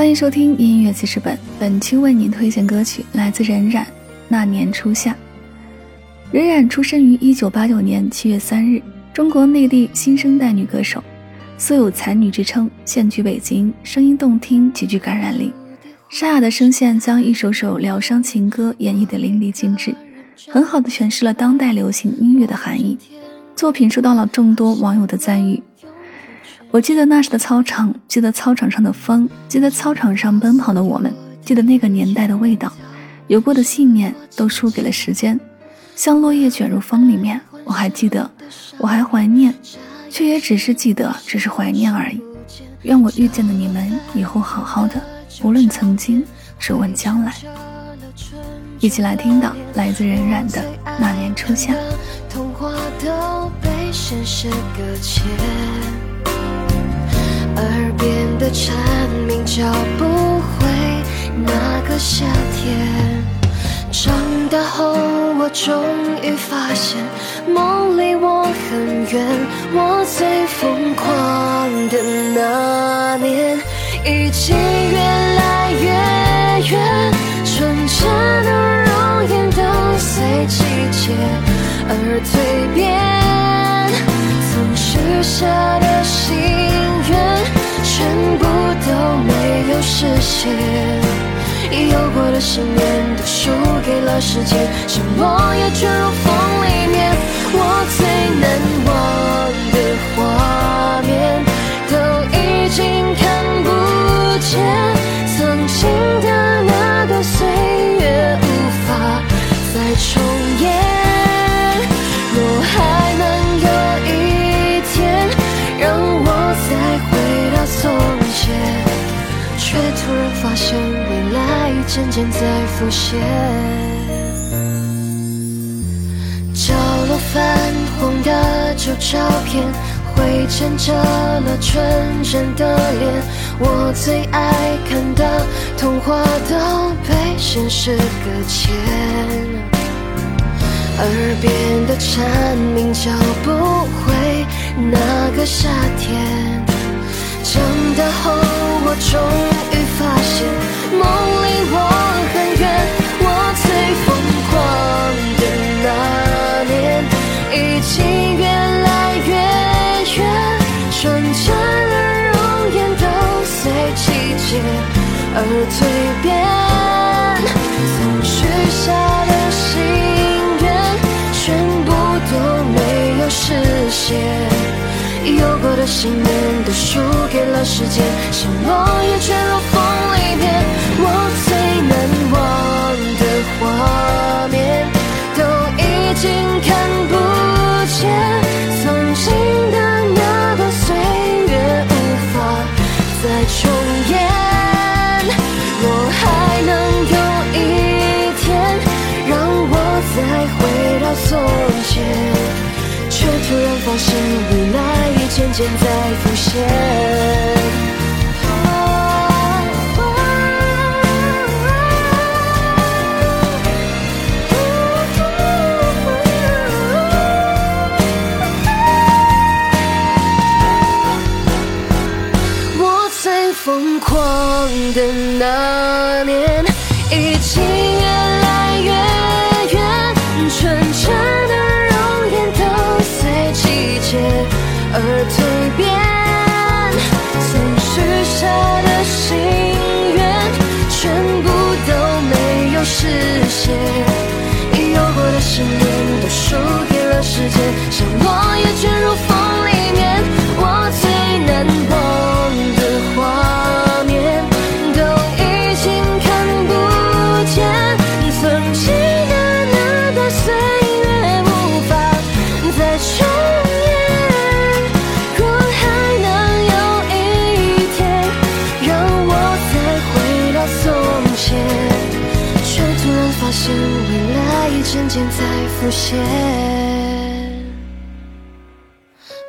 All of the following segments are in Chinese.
欢迎收听音乐记事本，本期为您推荐歌曲来自任冉《那年初夏》。任冉出生于一九八九年七月三日，中国内地新生代女歌手，素有才女之称，现居北京，声音动听，极具感染力。沙哑的声线将一首首疗伤情歌演绎得淋漓尽致，很好的诠释了当代流行音乐的含义。作品受到了众多网友的赞誉。我记得那时的操场，记得操场上的风，记得操场上奔跑的我们，记得那个年代的味道，有过的信念都输给了时间，像落叶卷入风里面。我还记得，我还怀念，却也只是记得，只是怀念而已。愿我遇见的你们以后好好的。无论曾经，只问将来。一起来听到来自任冉的《那年初夏》。童话都被现实搁浅，耳边的蝉鸣叫不回那个夏天。长大后，我终于发现，梦离我很远。我最疯狂的那年，已经越来越远。纯真的容颜都随季节。而蜕变，许下的心愿，全部都没有实现。有过的信念都输给了时间，承诺也卷入风里面。我最难忘的画现未来渐渐在浮现，角落泛黄的旧照片，灰尘遮了纯真的脸。我最爱看的童话都被现实搁浅，耳边的蝉鸣叫不回那个夏天。长大后，我终。于有过的信念都输给了时间像落叶卷入风里面我最难忘的画面都已经看不见曾经的那段岁月无法再重演若还能有一天让我再回到从前。却突然发现未来渐渐在浮现。我最疯狂的那年，已经已。有过的信念都输出现，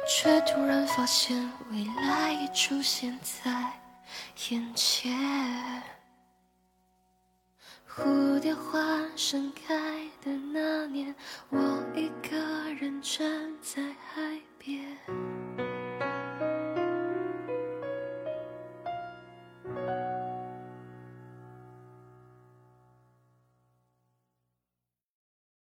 却突然发现未来已出现在眼前。蝴蝶花盛开的那年，我一个人站。